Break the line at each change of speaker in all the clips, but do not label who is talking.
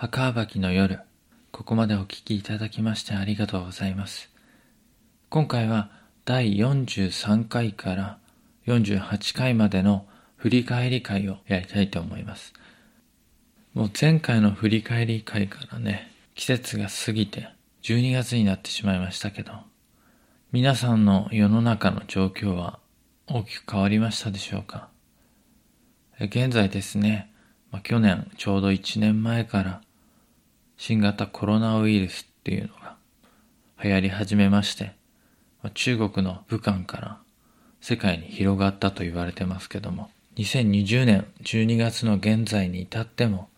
墓場きの夜、ここまでお聞きいただきましてありがとうございます。今回は第43回から48回までの振り返り会をやりたいと思います。もう前回の振り返り会からね、季節が過ぎて12月になってしまいましたけど、皆さんの世の中の状況は大きく変わりましたでしょうか？現在ですね、まあ、去年ちょうど1年前から新型コロナウイルスっていうのが流行り始めまして、中国の武漢から世界に広がったと言われてますけども、2020年12月の現在に至っても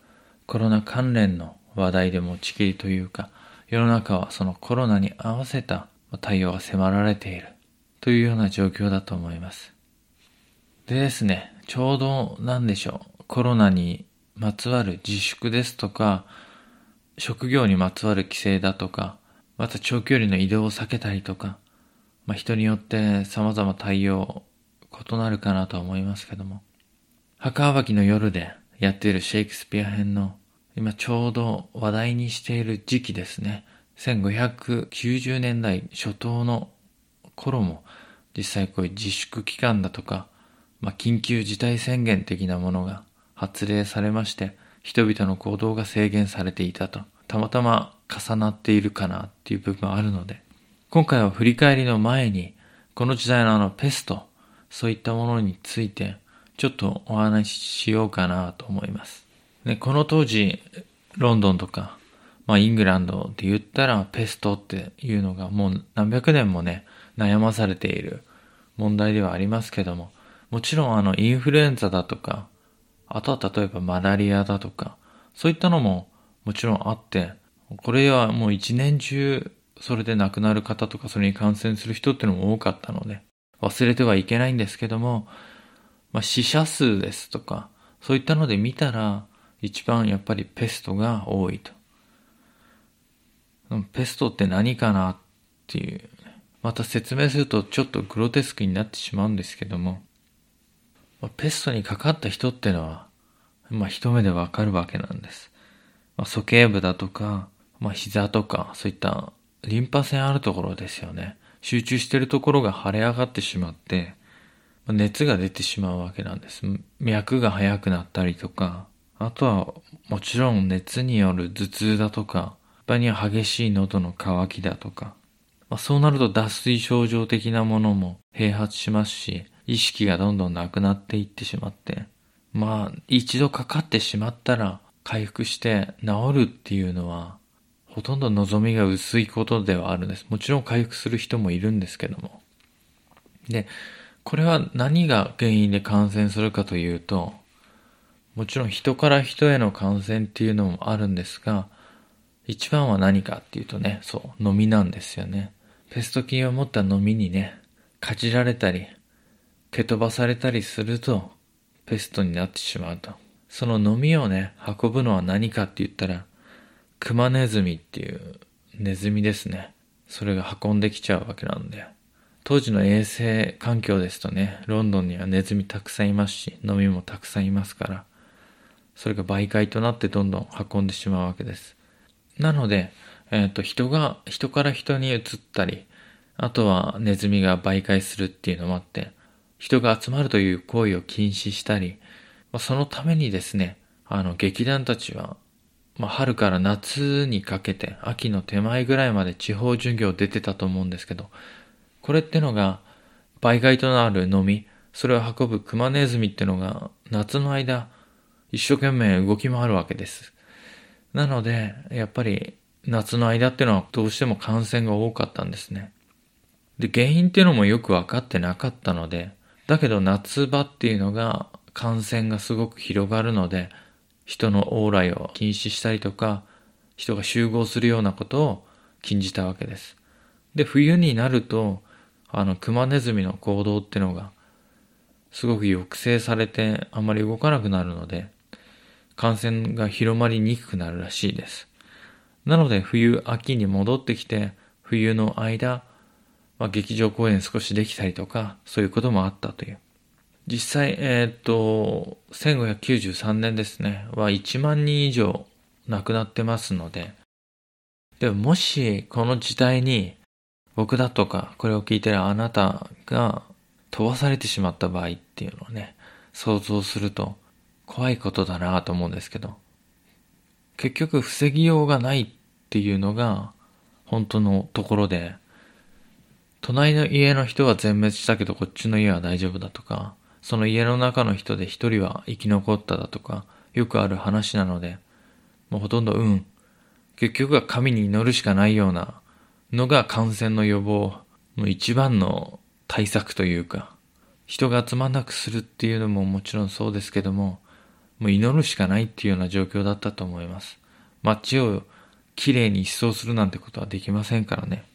コロナ関連の話題で持ちきりというか、世の中はそのコロナに合わせた対応が迫られているというような状況だと思います。でですね、ちょうどなんでしょう。コロナにまつわる自粛ですとか、職業にまつわる規制だとか、また長距離の移動を避けたりとか、まあ、人によって様々対応異なるかなと思いますけども、墓場きの夜でやっているシェイクスピア編の今ちょうど話題にしている時期ですね。1590年代初頭の頃も実際こういう自粛期間だとか、まあ、緊急事態宣言的なものが発令されまして、人々の行動が制限されていたと、たまたま重なっているかなっていう部分があるので、今回は振り返りの前に、この時代のあのペスト、そういったものについて、ちょっとお話ししようかなと思います。ね、この当時、ロンドンとか、まあイングランドで言ったらペストっていうのがもう何百年もね、悩まされている問題ではありますけども、もちろんあのインフルエンザだとか、あとは例えばマラリアだとか、そういったのももちろんあって、これはもう一年中それで亡くなる方とかそれに感染する人っていうのも多かったので、忘れてはいけないんですけども、まあ、死者数ですとか、そういったので見たら、一番やっぱりペストが多いと。ペストって何かなっていう、また説明するとちょっとグロテスクになってしまうんですけども、まあ、ペストにかかった人ってのは、まあ一目でわかるわけなんです。まあ、鼠径部だとか、まあ膝とか、そういったリンパ腺あるところですよね。集中してるところが腫れ上がってしまってま、熱が出てしまうわけなんです。脈が速くなったりとか、あとはもちろん熱による頭痛だとか、場には激しい喉の渇きだとか、まあ、そうなると脱水症状的なものも併発しますし、意識がどんどんなくなっていってしまって、まあ、一度かかってしまったら回復して治るっていうのは、ほとんど望みが薄いことではあるんです。もちろん回復する人もいるんですけども。で、これは何が原因で感染するかというと、もちろん人から人への感染っていうのもあるんですが、一番は何かっていうとね、そう、飲みなんですよね。ペスト菌を持った飲みにね、かじられたり、蹴飛ばされたりすると、ペストになってしまうと。その飲みをね、運ぶのは何かって言ったら、クマネズミっていうネズミですね。それが運んできちゃうわけなんで。当時の衛生環境ですとね、ロンドンにはネズミたくさんいますし、飲みもたくさんいますから、それが媒介となってどんどん運んでしまうわけです。なので、えっ、ー、と、人が、人から人に移ったり、あとはネズミが媒介するっていうのもあって、人が集まるという行為を禁止したり、まあ、そのためにですね、あの、劇団たちは、まあ、春から夏にかけて、秋の手前ぐらいまで地方巡業出てたと思うんですけど、これってのが、媒介となるのみ、それを運ぶクマネズミってのが、夏の間、一生懸命動き回るわけです。なので、やっぱり、夏の間ってのはどうしても感染が多かったんですね。で、原因っていうのもよくわかってなかったので、だけど夏場っていうのが感染がすごく広がるので、人の往来を禁止したりとか、人が集合するようなことを禁じたわけです。で、冬になると、あの、クマネズミの行動ってのが、すごく抑制されてあまり動かなくなるので、感染が広まりにくくなるらしいです。なので冬、秋に戻ってきて、冬の間、まあ、劇場公演少しできたりとか、そういうこともあったという。実際、えっ、と、1593年ですね、は1万人以上亡くなってますので、でももしこの時代に僕だとかこれを聞いてるあなたが飛ばされてしまった場合っていうのをね、想像すると怖いことだなと思うんですけど、結局防ぎようがないっていうのが本当のところで、隣の家の人は全滅したけどこっちの家は大丈夫だとか、その家の中の人で一人は生き残っただとか、よくある話なので、もうほとんどうん。結局は神に祈るしかないようなのが感染の予防の一番の対策というか、人が集まんなくするっていうのももちろんそうですけども、もう祈るしかないっていうような状況だったと思います。街をきれいに一掃するなんてことはできませんからね。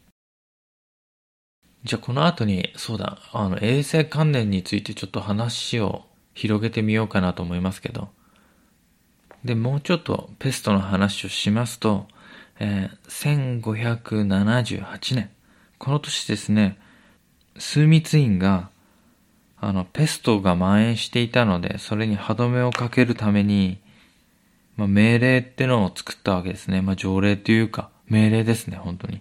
じゃあこの後に、そうだ、あの、衛生関連についてちょっと話を広げてみようかなと思いますけど。で、もうちょっとペストの話をしますと、えー、1578年。この年ですね、枢密院が、あの、ペストが蔓延していたので、それに歯止めをかけるために、まあ、命令ってのを作ったわけですね。まあ、条例というか、命令ですね、本当に。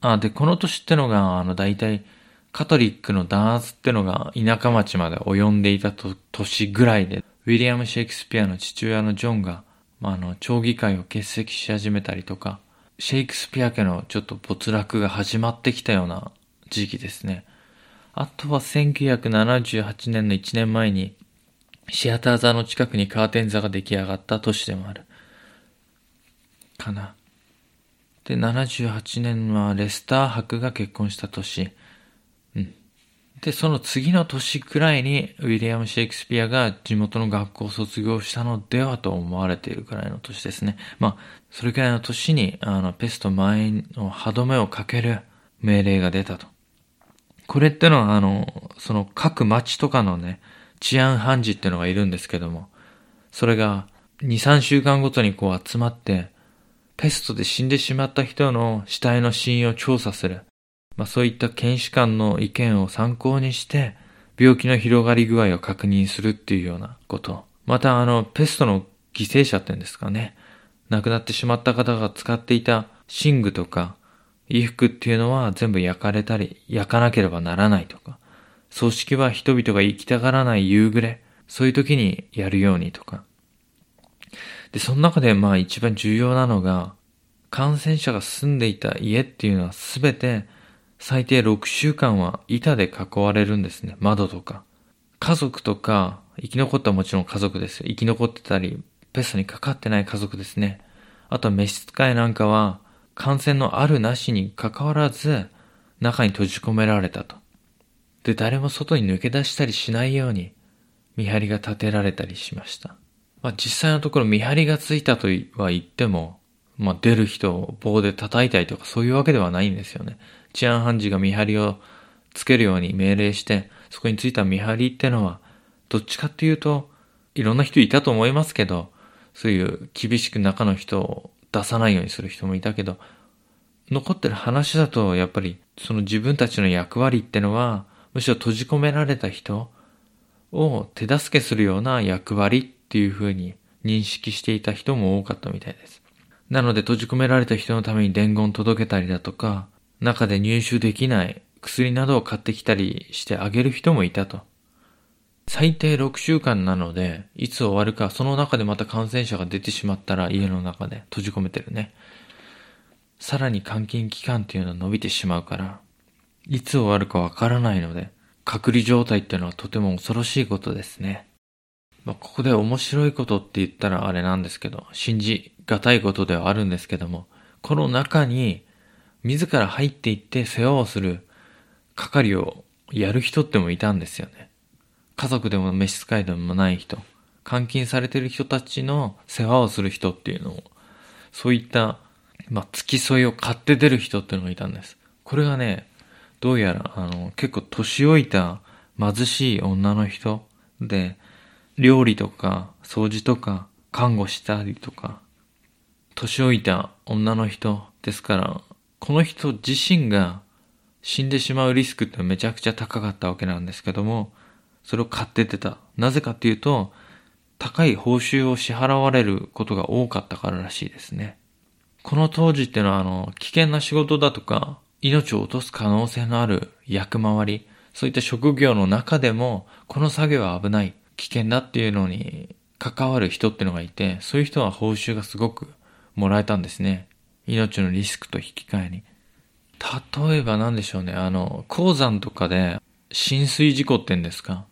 あ、で、この年ってのが、あの、大体、カトリックの弾圧ってのが田舎町まで及んでいたと年ぐらいで、ウィリアム・シェイクスピアの父親のジョンが、まあ、あの、町議会を欠席し始めたりとか、シェイクスピア家のちょっと没落が始まってきたような時期ですね。あとは1978年の1年前に、シアター座の近くにカーテン座が出来上がった都市でもある。かな。で、78年はレスター博が結婚した年。うん。で、その次の年くらいにウィリアム・シェイクスピアが地元の学校を卒業したのではと思われているくらいの年ですね。まあ、それくらいの年に、あの、ペスト前の歯止めをかける命令が出たと。これってのは、あの、その各町とかのね、治安判事ってのがいるんですけども、それが2、3週間ごとにこう集まって、ペストで死んでしまった人の死体の死因を調査する。まあそういった検視官の意見を参考にして、病気の広がり具合を確認するっていうようなこと。またあの、ペストの犠牲者っていうんですかね。亡くなってしまった方が使っていた寝具とか衣服っていうのは全部焼かれたり、焼かなければならないとか。葬式は人々が行きたがらない夕暮れ、そういう時にやるようにとか。で、その中でまあ一番重要なのが、感染者が住んでいた家っていうのはすべて最低6週間は板で囲われるんですね。窓とか。家族とか、生き残ったもちろん家族ですよ。生き残ってたり、ペストにかかってない家族ですね。あと召使いなんかは、感染のあるなしに関わらず、中に閉じ込められたと。で、誰も外に抜け出したりしないように、見張りが立てられたりしました。まあ実際のところ見張りがついたとは言っても、まあ出る人を棒で叩いたりとかそういうわけではないんですよね。治安判事が見張りをつけるように命令して、そこについた見張りってのは、どっちかっていうと、いろんな人いたと思いますけど、そういう厳しく中の人を出さないようにする人もいたけど、残ってる話だと、やっぱり、その自分たちの役割ってのは、むしろ閉じ込められた人を手助けするような役割っていう風に認識していた人も多かったみたいです。なので閉じ込められた人のために伝言届けたりだとか、中で入手できない薬などを買ってきたりしてあげる人もいたと。最低6週間なので、いつ終わるか、その中でまた感染者が出てしまったら家の中で閉じ込めてるね。さらに監禁期間っていうのは伸びてしまうから、いつ終わるかわからないので、隔離状態っていうのはとても恐ろしいことですね。まあ、ここで面白いことって言ったらあれなんですけど、信じがたいことではあるんですけども、この中に自ら入っていって世話をする係をやる人ってもいたんですよね。家族でも召使いでもない人、監禁されてる人たちの世話をする人っていうのを、そういった、まあ、付き添いを買って出る人っていうのがいたんです。これがね、どうやら、あの、結構年老いた貧しい女の人で、料理とか掃除とか看護したりとか、年老いた女の人ですから、この人自身が死んでしまうリスクってめちゃくちゃ高かったわけなんですけども、それを買って出た。なぜかっていうと、高い報酬を支払われることが多かったかららしいですね。この当時っていうのはあの、危険な仕事だとか、命を落とす可能性のある役回り、そういった職業の中でも、この作業は危ない、危険だっていうのに関わる人ってのがいて、そういう人は報酬がすごくもらえたんですね。命のリスクと引き換えに。例えば何でしょうね、あの、鉱山とかで浸水事故ってんですか。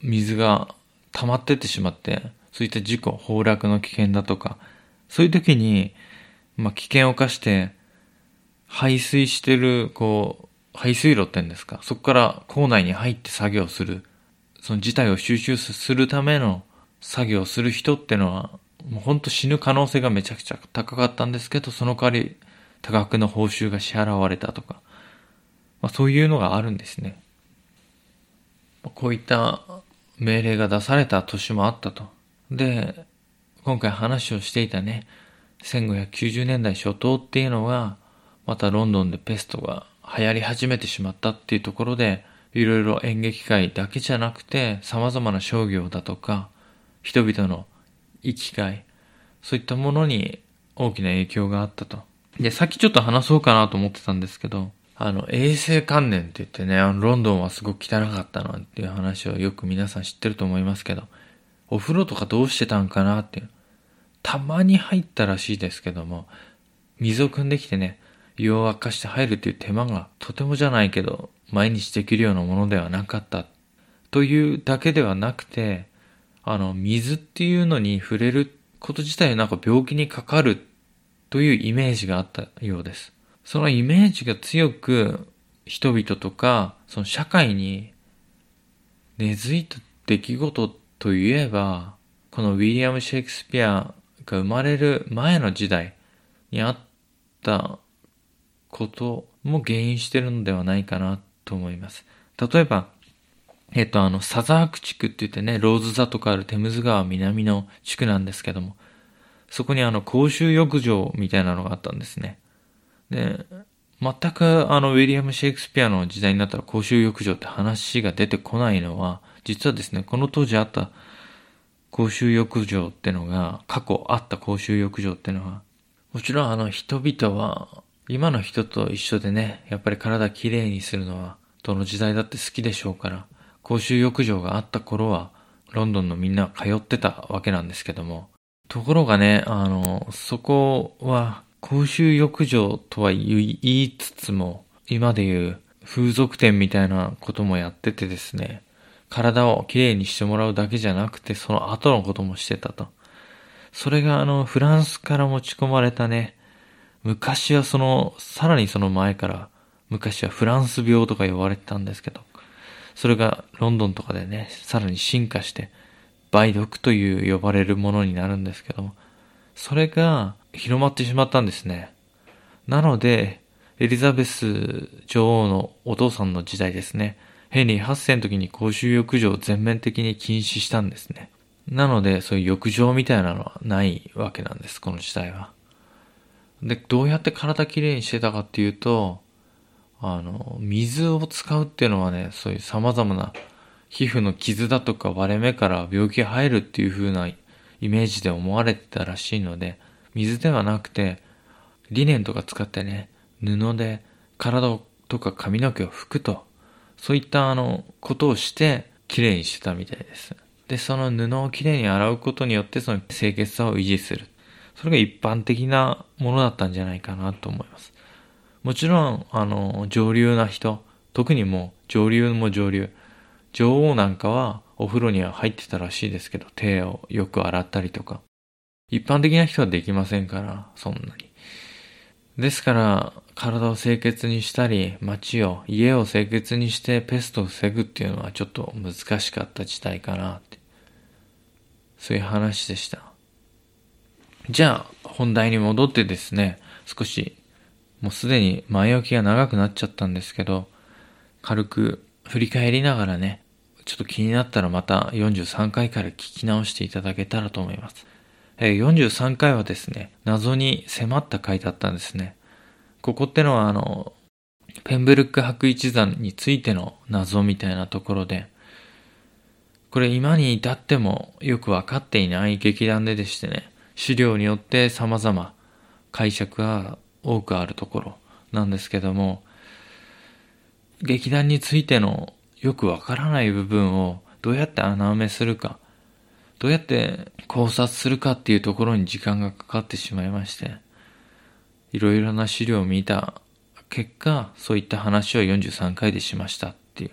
水が溜まってってしまって、そういった事故、崩落の危険だとか、そういう時に、まあ、危険を冒して、排水してる、こう、排水路って言うんですか。そこから校内に入って作業する、その事態を収集するための作業をする人ってのは、もうほんと死ぬ可能性がめちゃくちゃ高かったんですけど、その代わり多額の報酬が支払われたとか、まあ、そういうのがあるんですね。こういった命令が出された年もあったと。で、今回話をしていたね、1590年代初頭っていうのは、またロンドンでペストが流行り始めてしまったっていうところで、いろいろ演劇界だけじゃなくて、様々な商業だとか、人々の生きがい、そういったものに大きな影響があったと。で、さっきちょっと話そうかなと思ってたんですけど、あの、衛生観念って言ってね、ロンドンはすごく汚かったなんていう話をよく皆さん知ってると思いますけど、お風呂とかどうしてたんかなっていう。たまに入ったらしいですけども、水を汲んできてね、湯を沸かして入るっていう手間がとてもじゃないけど、毎日できるようなものではなかった。というだけではなくて、あの、水っていうのに触れること自体なんか病気にかかるというイメージがあったようです。そのイメージが強く人々とか、その社会に根付いた出来事といえば、このウィリアム・シェイクスピアが生まれる前の時代にあったことも原因してるのではないかなと思います。例えば、えっと、あの、サザーク地区って言ってね、ローズ座とかあるテムズ川南の地区なんですけども、そこにあの、公衆浴場みたいなのがあったんですね。で、全くあの、ウィリアム・シェイクスピアの時代になったら公衆浴場って話が出てこないのは、実はですね、この当時あった公衆浴場ってのが、過去あった公衆浴場ってのは、もちろんあの人々は、今の人と一緒でね、やっぱり体きれいにするのは、どの時代だって好きでしょうから、公衆浴場があった頃は、ロンドンのみんな通ってたわけなんですけども、ところがね、あの、そこは公衆浴場とは言いつつも、今で言う風俗店みたいなこともやっててですね、体をきれいにしてもらうだけじゃなくて、その後のこともしてたと。それがあの、フランスから持ち込まれたね、昔はその、さらにその前から、昔はフランス病とか呼ばれてたんですけど、それがロンドンとかでね、さらに進化して、梅毒という呼ばれるものになるんですけども、それが広まってしまったんですね。なので、エリザベス女王のお父さんの時代ですね。ヘンリー8世の時に公衆浴場を全面的に禁止したんですね。なので、そういう浴場みたいなのはないわけなんです、この時代は。で、どうやって体きれいにしてたかっていうと、あの、水を使うっていうのはね、そういう様々な皮膚の傷だとか割れ目から病気が入るっていう風なイメージで思われてたらしいので、水ではなくて、リネンとか使ってね、布で体とか髪の毛を拭くと、そういったあの、ことをして、きれいにしてたみたいです。で、その布をきれいに洗うことによって、その清潔さを維持する。それが一般的なものだったんじゃないかなと思います。もちろん、あの、上流な人、特にもう上流も上流、女王なんかはお風呂には入ってたらしいですけど、手をよく洗ったりとか。一般的な人はできませんから、そんなに。ですから、体を清潔にしたり、街を、家を清潔にしてペストを防ぐっていうのはちょっと難しかった時代かなって。そういう話でした。じゃあ、本題に戻ってですね、少し、もうすでに前置きが長くなっちゃったんですけど、軽く振り返りながらね、ちょっと気になったらまた43回から聞き直していただけたらと思います。えー、43回はですね、謎に迫った回だったんですね。ここってのはあの、ペンブルック博一山についての謎みたいなところで、これ今に至ってもよくわかっていない劇団ででしてね、資料によって様々解釈が多くあるところなんですけども、劇団についてのよくわからない部分をどうやって穴埋めするか、どうやって考察するかっていうところに時間がかかってしまいまして、いろいろな資料を見た結果、そういった話を43回でしましたっていう。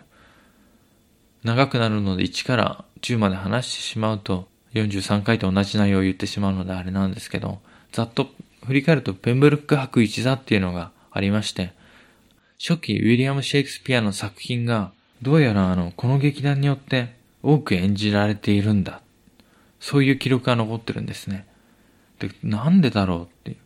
長くなるので1から10まで話してしまうと、43回と同じ内容を言ってしまうのであれなんですけど、ざっと振り返るとペンブルック博一座っていうのがありまして、初期ウィリアム・シェイクスピアの作品がどうやらあの、この劇団によって多く演じられているんだ。そういう記録が残ってるんですね。で、なんでだろうっていう。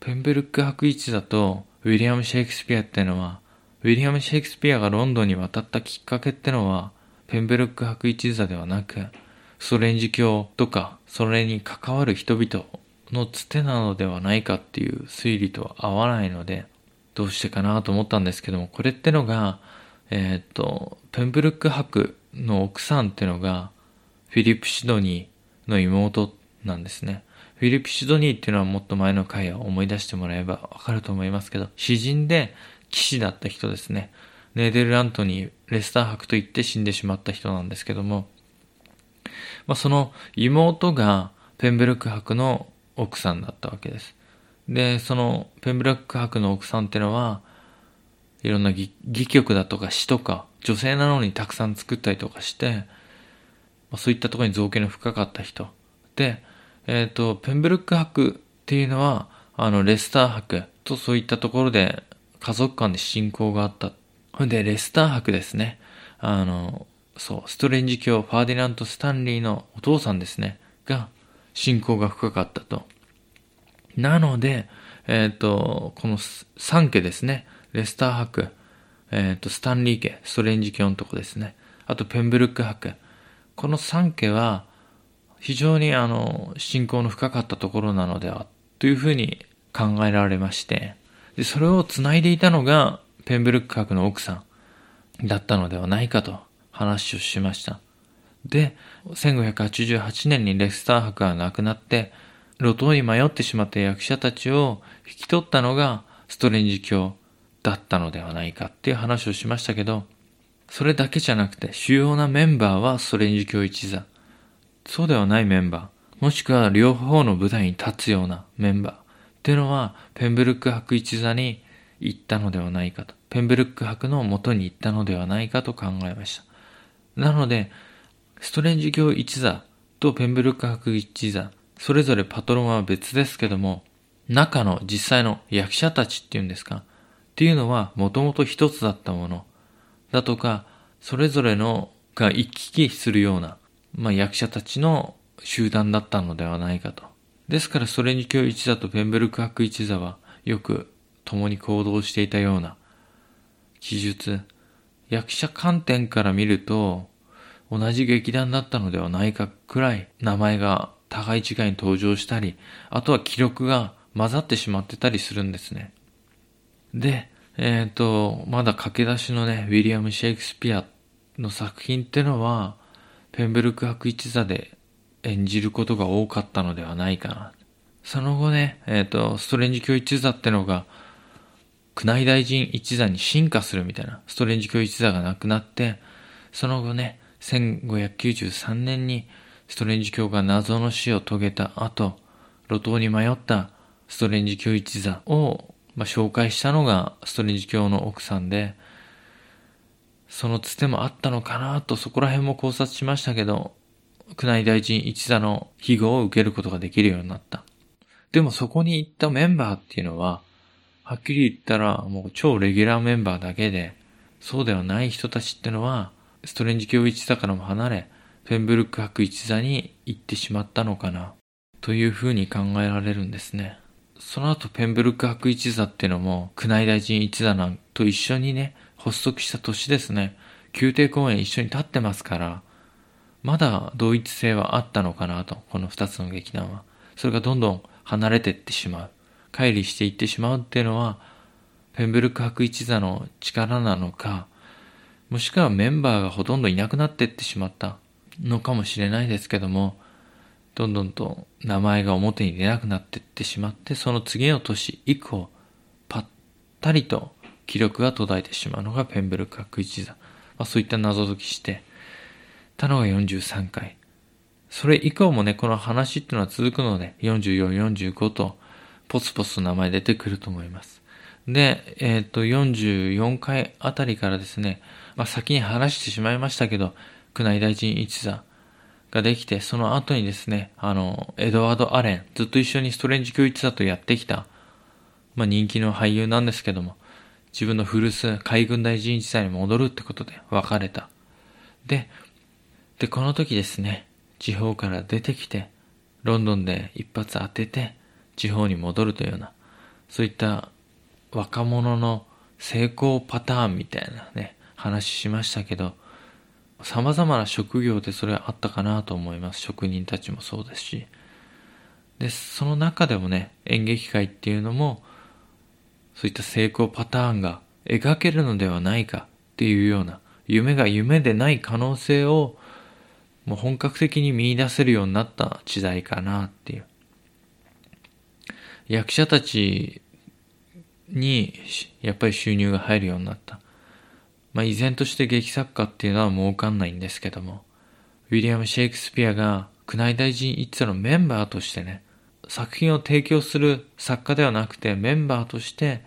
ペンベルック博一座とウィリアム・シェイクスピアっていうのは、ウィリアム・シェイクスピアがロンドンに渡ったきっかけってのは、ペンベルック博一座ではなく、ソ連時教とか、それに関わる人々のつてなのではないかっていう推理とは合わないので、どうしてかなと思ったんですけども、これってのが、えー、っと、ペンブルック博の奥さんってのが、フィリップ・シドニーの妹なんですね。フィリップ・シドニーっていうのはもっと前の回を思い出してもらえばわかると思いますけど、詩人で騎士だった人ですね。ネーデルラントにレスター博と言って死んでしまった人なんですけども、まあ、その妹がペンブルック博の奥さんだったわけです。で、そのペンブルック博の奥さんってのは、いろんな戯曲だとか詩とか、女性なのにたくさん作ったりとかして、まあ、そういったところに造形の深かった人。で、えっ、ー、と、ペンブルック博っていうのは、あの、レスター博とそういったところで家族間で親交があった。ほんで、レスター博ですね。あの、そう、ストレンジ教ファーディナント・スタンリーのお父さんですね。が、信仰が深かったと。なので、えっ、ー、と、この3家ですね。レスター博、えっ、ー、と、スタンリー家、ストレンジ教のとこですね。あと、ペンブルック博。この3家は、非常にあの、信仰の深かったところなのでは、というふうに考えられまして、で、それを繋いでいたのが、ペンブルック博の奥さんだったのではないかと話をしました。で、1588年にレスター博が亡くなって、路頭に迷ってしまった役者たちを引き取ったのがストレンジ教だったのではないかっていう話をしましたけど、それだけじゃなくて主要なメンバーはストレンジ教一座。そうではないメンバー、もしくは両方の舞台に立つようなメンバーっていうのはペンブルック博一座に行ったのではないかと。ペンブルック博の元に行ったのではないかと考えました。なので、ストレンジ教一座とペンブルック博一座、それぞれパトロンは別ですけども、中の実際の役者たちっていうんですか、っていうのはもともと一つだったものだとか、それぞれのが行き来するような、まあ、役者たちの集団だったのではないかと。ですから、ストレンジ教一座とペンブルク博一座はよく共に行動していたような記述、役者観点から見ると、同じ劇団だったのではないかくらい名前が高い違いに登場したり、あとは記録が混ざってしまってたりするんですね。で、えっ、ー、と、まだ駆け出しのね、ウィリアム・シェイクスピアの作品ってのは、ペンブルク博一座で演じることが多かったのではないかな。その後ね、えっ、ー、と、ストレンジ教一座ってのが、宮内大臣一座に進化するみたいな、ストレンジ教一座がなくなって、その後ね、1593年にストレンジ教が謎の死を遂げた後、路頭に迷ったストレンジ教一座を、まあ、紹介したのがストレンジ教の奥さんで、そのつてもあったのかなとそこら辺も考察しましたけど、宮内大臣一座の庇護を受けることができるようになった。でもそこに行ったメンバーっていうのは、はっきり言ったらもう超レギュラーメンバーだけで、そうではない人たちってのは、ストレンジ教一座からも離れ、ペンブルック博一座に行ってしまったのかな、というふうに考えられるんですね。その後ペンブルック博一座っていうのも、宮内大臣一座なんと一緒にね、発足した年ですね。宮廷公演一緒に立ってますから、まだ同一性はあったのかなと、この二つの劇団は。それがどんどん離れてってしまう。乖離していってしまうっていうのは、ペンブルック博一座の力なのか、もしくはメンバーがほとんどいなくなっていってしまった。のかもしれないですけども、どんどんと名前が表に出なくなっていってしまって、その次の年以降、ぱったりと記録が途絶えてしまうのがペンブルク学一座。まあ、そういった謎解きしてたのが43回。それ以降もね、この話っていうのは続くので、44、45とポツポツと名前出てくると思います。で、えっ、ー、と、44回あたりからですね、まあ、先に話してしまいましたけど、宮内大臣一座ができて、その後にですね、あの、エドワード・アレン、ずっと一緒にストレンジ教一座とやってきた、まあ、人気の俳優なんですけども、自分の古巣、海軍大臣一座に戻るってことで別れた。で、で、この時ですね、地方から出てきて、ロンドンで一発当てて、地方に戻るというような、そういった若者の成功パターンみたいなね、話しましたけど、様々な職業でそれはあったかなと思います。職人たちもそうですし。で、その中でもね、演劇界っていうのも、そういった成功パターンが描けるのではないかっていうような、夢が夢でない可能性を、もう本格的に見出せるようになった時代かなっていう。役者たちに、やっぱり収入が入るようになった。まあ、依然として劇作家っていうのは儲かんないんですけども、ウィリアム・シェイクスピアが宮内大臣一座のメンバーとしてね、作品を提供する作家ではなくてメンバーとして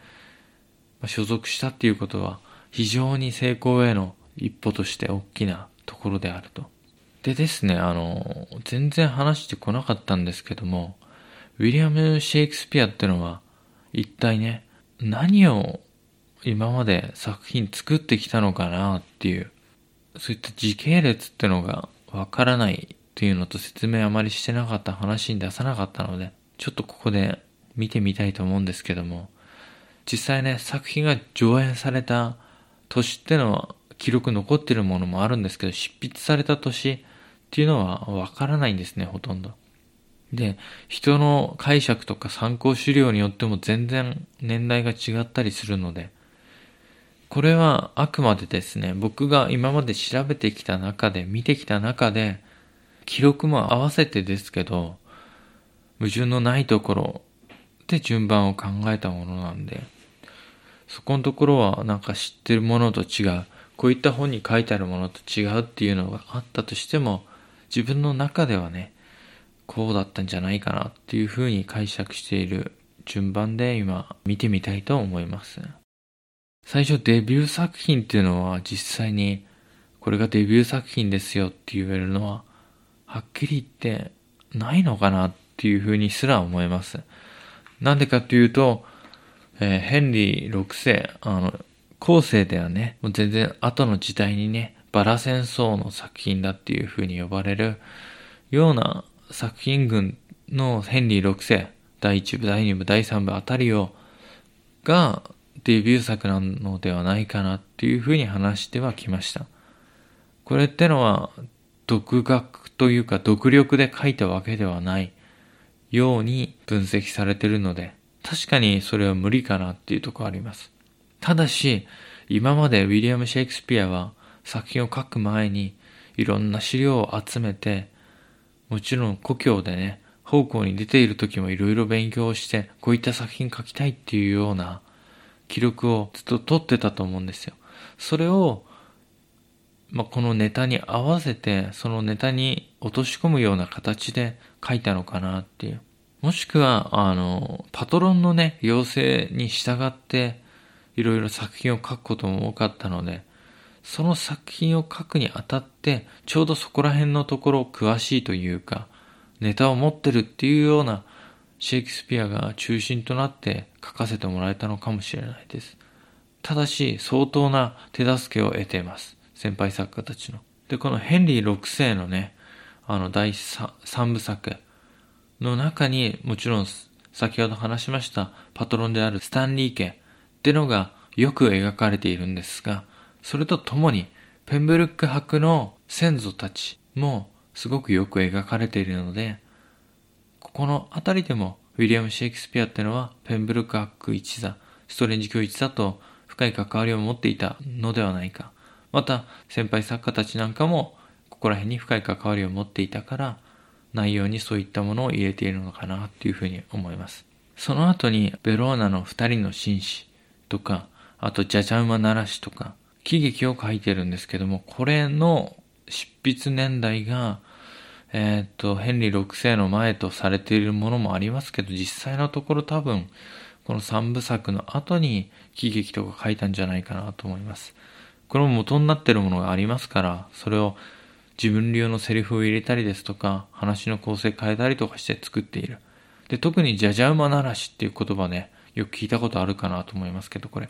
所属したっていうことは非常に成功への一歩として大きなところであると。でですね、あの、全然話してこなかったんですけども、ウィリアム・シェイクスピアってのは一体ね、何を今まで作品作ってきたのかなっていう、そういった時系列ってのがわからないっていうのと説明あまりしてなかった話に出さなかったので、ちょっとここで見てみたいと思うんですけども、実際ね、作品が上演された年ってのは記録残ってるものもあるんですけど、執筆された年っていうのはわからないんですね、ほとんど。で、人の解釈とか参考資料によっても全然年代が違ったりするので、これはあくまでですね、僕が今まで調べてきた中で、見てきた中で、記録も合わせてですけど、矛盾のないところで順番を考えたものなんで、そこのところはなんか知ってるものと違う、こういった本に書いてあるものと違うっていうのがあったとしても、自分の中ではね、こうだったんじゃないかなっていうふうに解釈している順番で今見てみたいと思います。最初デビュー作品っていうのは実際にこれがデビュー作品ですよって言えるのははっきり言ってないのかなっていうふうにすら思います。なんでかっていうと、えー、ヘンリー6世、あの、後世ではね、もう全然後の時代にね、バラ戦争の作品だっていうふうに呼ばれるような作品群のヘンリー6世、第1部、第2部、第3部あたりを、がデビュー作なのではないかなっていうふうに話してはきました。これってのは、独学というか独力で書いたわけではないように分析されてるので、確かにそれは無理かなっていうとこあります。ただし、今までウィリアム・シェイクスピアは作品を書く前にいろんな資料を集めて、もちろん故郷でね、方向に出ている時もいろいろ勉強して、こういった作品書きたいっていうような記録をずっと取ってたと思うんですよ。それを、まあ、このネタに合わせて、そのネタに落とし込むような形で書いたのかなっていう。もしくは、あの、パトロンのね、要請に従って、いろいろ作品を書くことも多かったので、その作品を書くにあたって、ちょうどそこら辺のところ詳しいというか、ネタを持ってるっていうようなシェイクスピアが中心となって書かせてもらえたのかもしれないです。ただし、相当な手助けを得ています。先輩作家たちの。で、このヘンリー6世のね、あの第 3, 3部作の中にもちろん先ほど話しましたパトロンであるスタンリー家ってのがよく描かれているんですが、それとともにペンブルック博の先祖たちもすごくよく描かれているので、この辺りでもウィリアム・シェイクスピアってのはペンブルク・アック一座、ストレンジ教一座と深い関わりを持っていたのではないか。また先輩作家たちなんかもここら辺に深い関わりを持っていたから、内容にそういったものを入れているのかなっていうふうに思います。その後に、ベローナの二人の紳士とか、あと、じゃじゃ馬ならしとか、喜劇を書いてるんですけども、これの執筆年代が、えっ、と、ヘンリー6世の前とされているものもありますけど、実際のところ多分、この三部作の後に喜劇とか書いたんじゃないかなと思います。これも元になってるものがありますから、それを自分流のセリフを入れたりですとか、話の構成変えたりとかして作っている。で、特にじゃじゃ馬ならしっていう言葉ね、よく聞いたことあるかなと思いますけど、これ。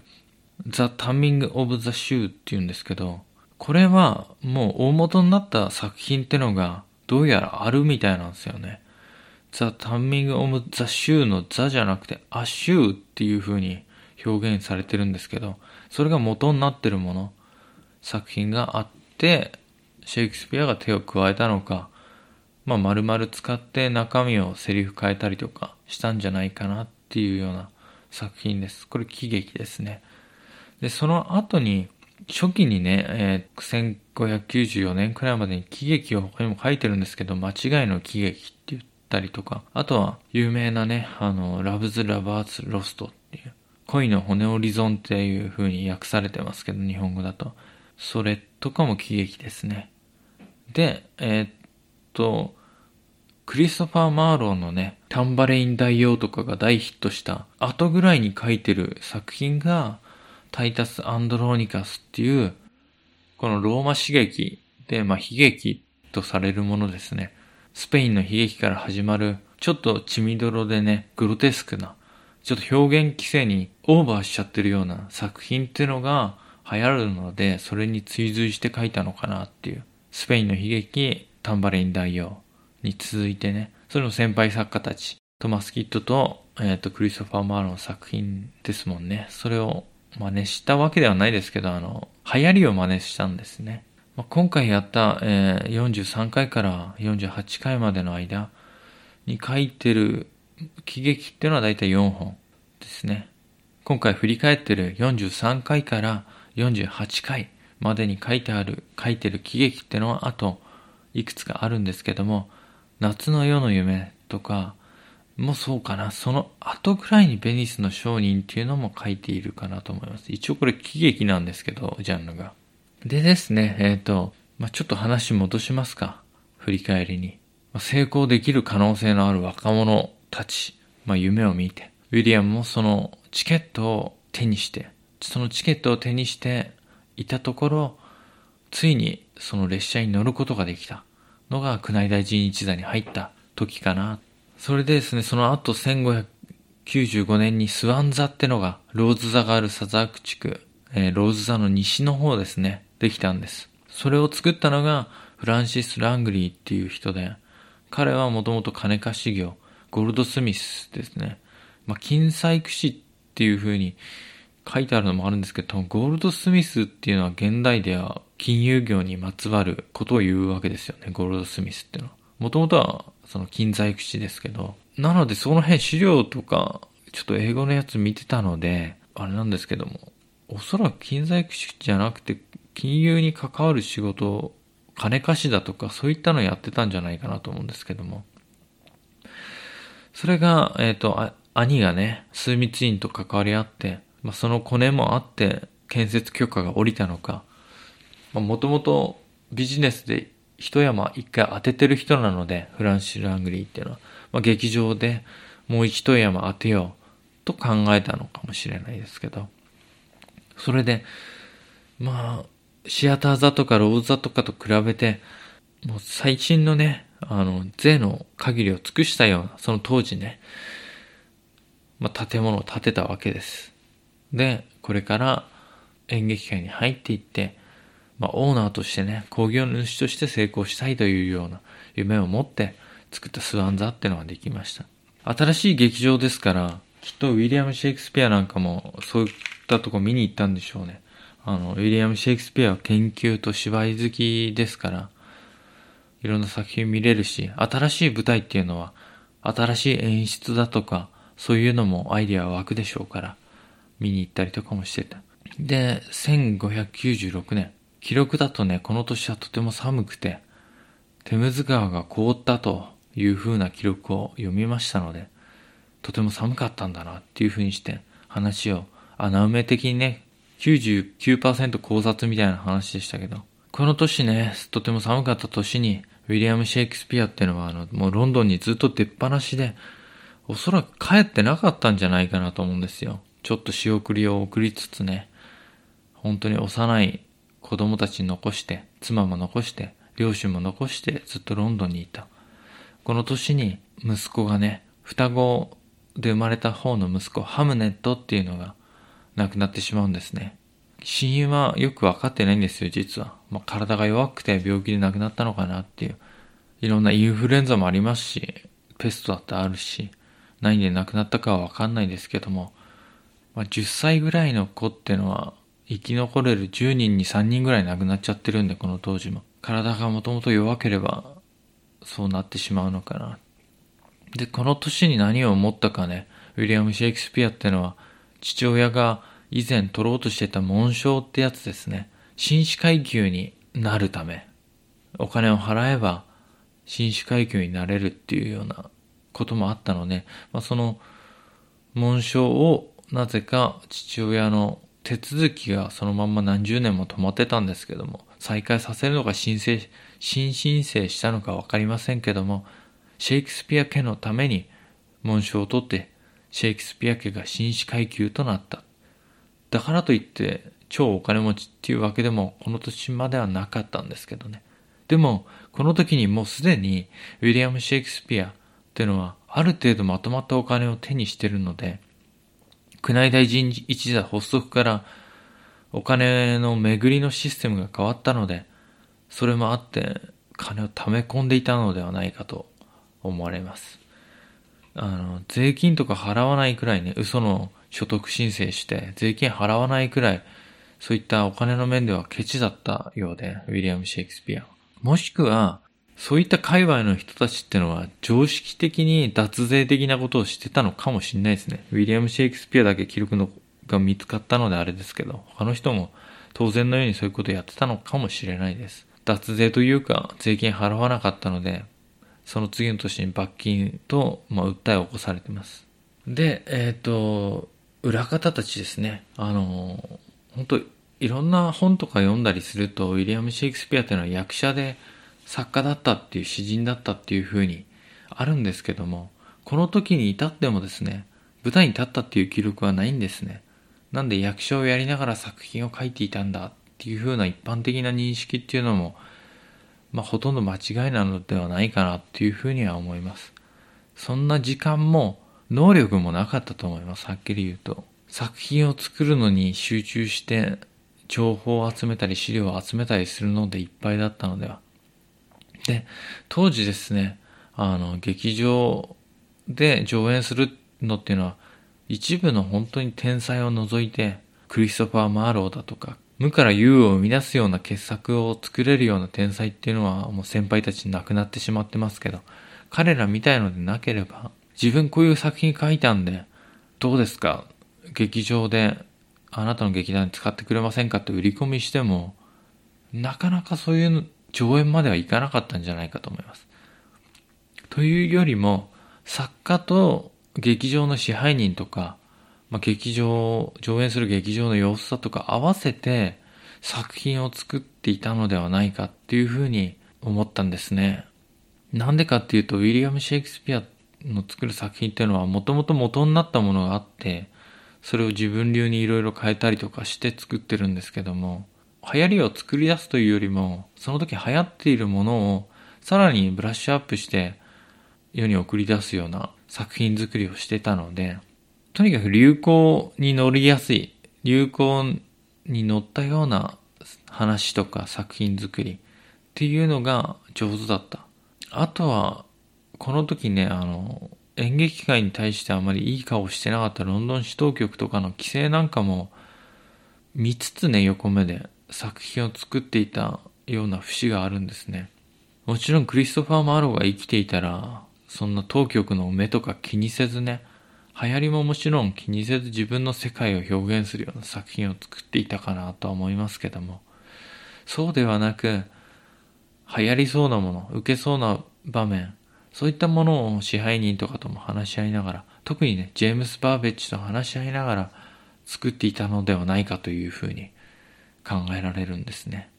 The Timing of the Shoe って言うんですけど、これはもう大元になった作品ってのがどうやらあるみたいなんですよね。The Timing of the Shoe のザじゃなくて A Shoe っていう風に表現されてるんですけど、それが元になってるもの、作品があって、シェイクスピアが手を加えたのか、まあ、丸々使って中身をセリフ変えたりとかしたんじゃないかなっていうような作品です。これ喜劇ですね。で、その後に、初期にね、えー、1594年くらいまでに喜劇を他にも書いてるんですけど、間違いの喜劇って言ったりとか、あとは有名なね、あの、ラブズ・ラバーツ・ロストっていう、恋の骨折り損っていう風に訳されてますけど、日本語だと。それとかも喜劇ですね。で、えー、っと、クリストファー・マーローのね、タンバレイン大王とかが大ヒットした後ぐらいに書いてる作品が、タイタス・アンドローニカスっていう、このローマ刺激で、まあ、悲劇とされるものですね。スペインの悲劇から始まる、ちょっと血みどろでね、グロテスクな、ちょっと表現規制にオーバーしちゃってるような作品っていうのが流行るので、それに追随して書いたのかなっていう。スペインの悲劇、タンバレイン大王に続いてね、それの先輩作家たち、トマス・キッドと、えっ、ー、と、クリストファー・マーロの作品ですもんね。それを真似したわけではないですけど、あの、流行りを真似したんですね。まあ、今回やった、えー、43回から48回までの間に書いてる喜劇っていうのはだいたい4本ですね。今回振り返ってる43回から48回までに書いてある、書いてる喜劇っていうのはあといくつかあるんですけども、夏の夜の夢とか、もそうかな。その後くらいにベニスの商人っていうのも書いているかなと思います。一応これ喜劇なんですけど、ジャンルが。でですね、えっ、ー、と、まあ、ちょっと話戻しますか。振り返りに。まあ、成功できる可能性のある若者たち、まあ、夢を見て、ウィリアムもそのチケットを手にして、そのチケットを手にしていたところ、ついにその列車に乗ることができたのが宮内大臣一座に入った時かなそれでですね、その後1595年にスワン座ってのが、ローズ座があるサザーク地区、えー、ローズ座の西の方ですね、できたんです。それを作ったのが、フランシス・ラングリーっていう人で、彼はもともと金貸し業、ゴールドスミスですね。まあ、金細工師っていう風に書いてあるのもあるんですけど、ゴールドスミスっていうのは現代では金融業にまつわることを言うわけですよね、ゴールドスミスっていうのは。もともとはその金細工師ですけど、なのでその辺資料とか、ちょっと英語のやつ見てたので、あれなんですけども、おそらく金細工師じゃなくて、金融に関わる仕事、金貸しだとか、そういったのやってたんじゃないかなと思うんですけども。それが、えっ、ー、と、兄がね、枢密院と関わり合って、まあ、そのコネもあって、建設許可が下りたのか、もともとビジネスで一山一回当ててる人なので、フランシス・ラングリーっていうのは、まあ、劇場でもう一山当てようと考えたのかもしれないですけど、それで、まあ、シアター座とかローズ座とかと比べて、もう最新のね、あの、税の限りを尽くしたような、その当時ね、まあ、建物を建てたわけです。で、これから演劇界に入っていって、まあ、オーナーとしてね、工業主として成功したいというような夢を持って作ったスワン座ってのができました。新しい劇場ですから、きっとウィリアム・シェイクスピアなんかもそういったとこ見に行ったんでしょうね。あの、ウィリアム・シェイクスピアは研究と芝居好きですから、いろんな作品見れるし、新しい舞台っていうのは、新しい演出だとか、そういうのもアイディア湧くでしょうから、見に行ったりとかもしてた。で、1596年、記録だとね、この年はとても寒くて、テムズ川が凍ったという風な記録を読みましたので、とても寒かったんだなっていう風にして話を穴埋め的にね、99%考察みたいな話でしたけど、この年ね、とても寒かった年に、ウィリアム・シェイクスピアっていうのは、あの、もうロンドンにずっと出っ放しで、おそらく帰ってなかったんじゃないかなと思うんですよ。ちょっと仕送りを送りつつね、本当に幼い子供たち残して、妻も残して、両親も残してずっとロンドンにいた。この年に息子がね、双子で生まれた方の息子、ハムネットっていうのが亡くなってしまうんですね。死因はよくわかってないんですよ、実は。まあ、体が弱くて病気で亡くなったのかなっていう。いろんなインフルエンザもありますし、ペストだってあるし、何で亡くなったかはわかんないですけども、まあ、10歳ぐらいの子ってのは生き残れる10人に3人ぐらい亡くなっちゃってるんで、この当時も。体がもともと弱ければそうなってしまうのかな。で、この年に何を思ったかね、ウィリアム・シェイクスピアってのは、父親が以前取ろうとしてた紋章ってやつですね。紳士階級になるため、お金を払えば紳士階級になれるっていうようなこともあったので、まあ、その紋章をなぜか父親の手続きがそのまんま何十年も止まってたんですけども、再開させるのか申請、新申請したのかわかりませんけども、シェイクスピア家のために紋章を取って、シェイクスピア家が紳士階級となった。だからといって超お金持ちっていうわけでもこの年まではなかったんですけどね。でも、この時にもうすでにウィリアム・シェイクスピアっていうのはある程度まとまったお金を手にしてるので、宮内大臣一座発足からお金の巡りのシステムが変わったので、それもあって金を溜め込んでいたのではないかと思われます。あの、税金とか払わないくらいね、嘘の所得申請して税金払わないくらい、そういったお金の面ではケチだったようで、ウィリアム・シェイクスピア。もしくは、そういった界隈の人たちってのは常識的に脱税的なことをしてたのかもしれないですね。ウィリアム・シェイクスピアだけ記録のが見つかったのであれですけど、他の人も当然のようにそういうことをやってたのかもしれないです。脱税というか、税金払わなかったので、その次の年に罰金と、まあ、訴えを起こされてます。で、えっ、ー、と、裏方たちですね。あの、本当いろんな本とか読んだりすると、ウィリアム・シェイクスピアっていうのは役者で作家だったっていう詩人だったっていう風にあるんですけども、この時に至ってもですね、舞台に立ったっていう記録はないんですね。なんで役者をやりながら作品を書いていたんだっていう風な一般的な認識っていうのも、まあほとんど間違いなのではないかなっていう風には思います。そんな時間も能力もなかったと思います、はっきり言うと。作品を作るのに集中して情報を集めたり資料を集めたりするのでいっぱいだったのでは。で、当時ですね、あの、劇場で上演するのっていうのは、一部の本当に天才を除いて、クリストファー・マーローだとか、無から有を生み出すような傑作を作れるような天才っていうのはもう先輩たちに亡くなってしまってますけど、彼らみたいのでなければ、自分こういう作品書いたんで、どうですか？劇場であなたの劇団に使ってくれませんか？って売り込みしても、なかなかそういう上演まではいかなかったんじゃないかと思います。というよりも、作家と劇場の支配人とか、まあ、劇場、上演する劇場の様子だとか合わせて作品を作っていたのではないかっていうふうに思ったんですね。なんでかっていうと、ウィリアム・シェイクスピアの作る作品っていうのはもともと元になったものがあって、それを自分流にいろいろ変えたりとかして作ってるんですけども、流行りを作り出すというよりも、その時流行っているものをさらにブラッシュアップして世に送り出すような作品作りをしてたので、とにかく流行に乗りやすい、流行に乗ったような話とか作品作りっていうのが上手だった。あとは、この時ね、あの、演劇界に対してあまりいい顔してなかったロンドン市当局とかの規制なんかも見つつね、横目で作品を作っていたような節があるんですね。もちろんクリストファー・マーローが生きていたら、そんな当局の目とか気にせずね、流行りももちろん気にせず自分の世界を表現するような作品を作っていたかなとは思いますけども、そうではなく、流行りそうなもの、受けそうな場面、そういったものを支配人とかとも話し合いながら、特にね、ジェームス・バーベッジと話し合いながら作っていたのではないかというふうに考えられるんですね。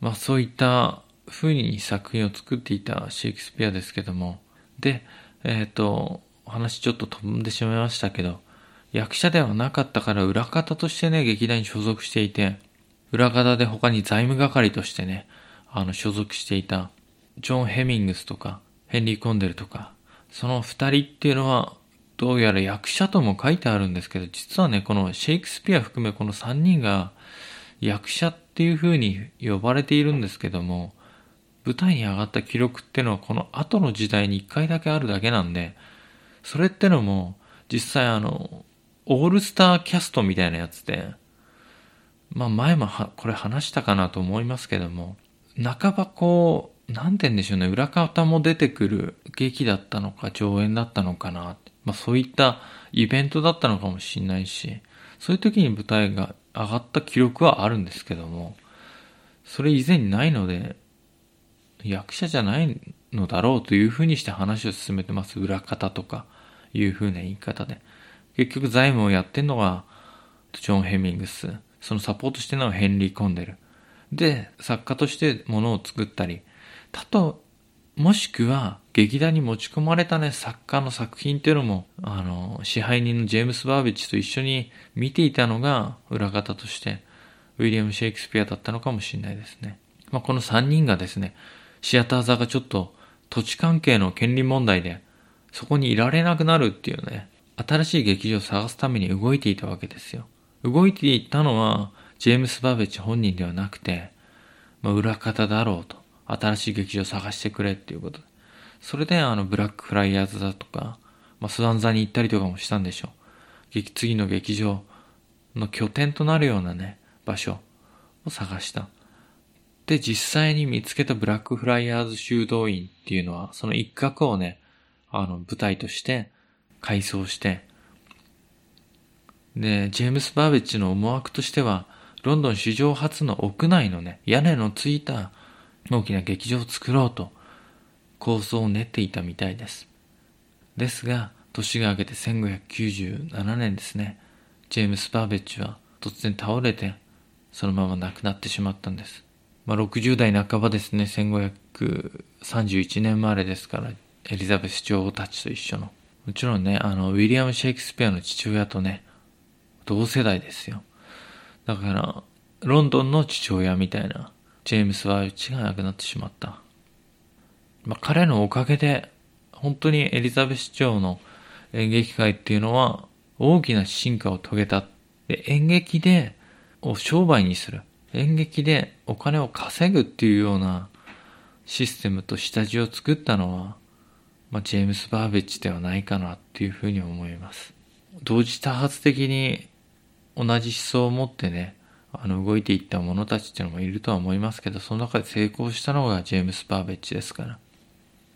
まあそういったふうに作品を作っていたシェイクスピアですけども、で、えっ、ー、と、話ちょっと飛んでしまいましたけど、役者ではなかったから裏方としてね、劇団に所属していて、裏方で他に財務係としてね、あの、所属していた、ジョン・ヘミングスとか、ヘンリー・コンデルとか、その二人っていうのは、どうやら役者とも書いてあるんですけど、実はね、このシェイクスピア含めこの三人が役者っていう風に呼ばれているんですけども、舞台に上がった記録ってのはこの後の時代に一回だけあるだけなんで、それってのも実際あの、オールスターキャストみたいなやつで、まあ前もこれ話したかなと思いますけども、半ばこう、なんて言うんでしょうね、裏方も出てくる劇だったのか上演だったのかな。まあそういったイベントだったのかもしれないし、そういう時に舞台が上がった記録はあるんですけども、それ以前にないので、役者じゃないのだろうというふうにして話を進めてます。裏方とかいうふうな言い方で。結局財務をやってんのがジョン・ヘミングス。そのサポートしてるのがヘンリー・コンデル。で、作家としてものを作ったり、たと、もしくは劇団に持ち込まれたね、作家の作品っていうのも、あの、支配人のジェームス・バーベッジと一緒に見ていたのが裏方として、ウィリアム・シェイクスピアだったのかもしれないですね。まあ、この3人がですね、シアター座がちょっと土地関係の権利問題で、そこにいられなくなるっていうね、新しい劇場を探すために動いていたわけですよ。動いていったのは、ジェームス・バーベッジ本人ではなくて、まあ、裏方だろうと。新しい劇場探してくれっていうことで。それで、あの、ブラックフライヤーズだとか、まあ、スワン座に行ったりとかもしたんでしょう。次の劇場の拠点となるようなね、場所を探した。で、実際に見つけたブラックフライヤーズ修道院っていうのは、その一角をね、あの、舞台として改装して、で、ジェームス・バーベッジの思惑としては、ロンドン史上初の屋内のね、屋根のついた大きな劇場を作ろうと構想を練っていたみたいです。ですが、年が明けて1597年ですね、ジェームス・バーベッジは突然倒れて、そのまま亡くなってしまったんです。まあ、60代半ばですね、1531年生まれですから、エリザベス女王たちと一緒の。もちろんね、あの、ウィリアム・シェイクスピアの父親とね、同世代ですよ。だから、ロンドンの父親みたいな、ジェームス・ワイチが亡くなってしまった。まあ、彼のおかげで、本当にエリザベス女王の演劇界っていうのは、大きな進化を遂げた。で演劇で、を商売にする。演劇でお金を稼ぐっていうようなシステムと下地を作ったのは、まあ、ジェームス・バーベッジではないかなっていうふうに思います。同時多発的に同じ思想を持ってね、あの動いていった者たちっていうのもいるとは思いますけど、その中で成功したのがジェームス・バーベッジですから。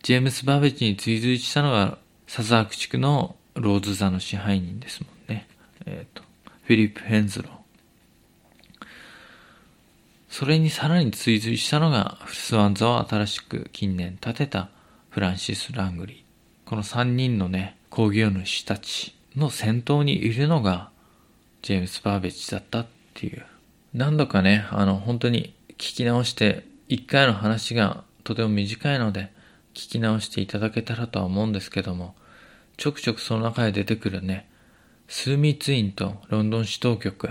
ジェームス・バーベッジに追随したのがサザーク地区のローズ座の支配人ですもんね。えっ、ー、と、フィリップ・ヘンズロー。それにさらに追随したのが、スワン座を新しく近年建てたフランシス・ラングリー。この3人のね、工業主たちの先頭にいるのが、ジェームス・バーベッジだったっていう。何度かね、あの、本当に聞き直して、一回の話がとても短いので、聞き直していただけたらとは思うんですけども、ちょくちょくその中で出てくるね、スーミーツインとロンドン市当局、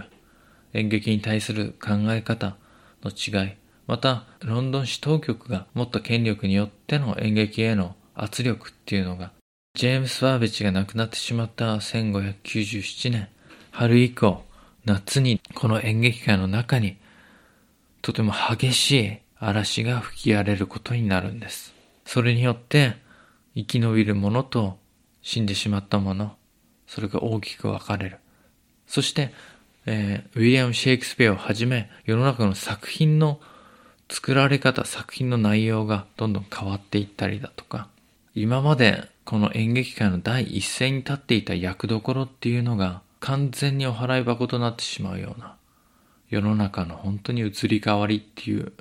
演劇に対する考え方の違い、また、ロンドン市当局が持った権力によっての演劇への圧力っていうのが、ジェームス・バーベッジが亡くなってしまった1597年、春以降、夏にこの演劇界の中に、とても激しい嵐が吹き荒れることになるんです。それによって、生き延びる者と死んでしまった者、それが大きく分かれる。そして、えー、ウィリアム・シェイクスピアをはじめ、世の中の作品の作られ方、作品の内容がどんどん変わっていったりだとか、今までこの演劇界の第一線に立っていた役どころっていうのが完全にお払い箱となってしまうような世の中の本当に移り変わりっていう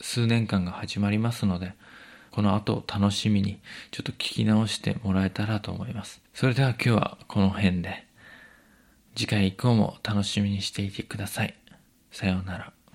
数年間が始まりますので、この後を楽しみにちょっと聞き直してもらえたらと思います。それでは今日はこの辺で、次回以降も楽しみにしていてください。さようなら。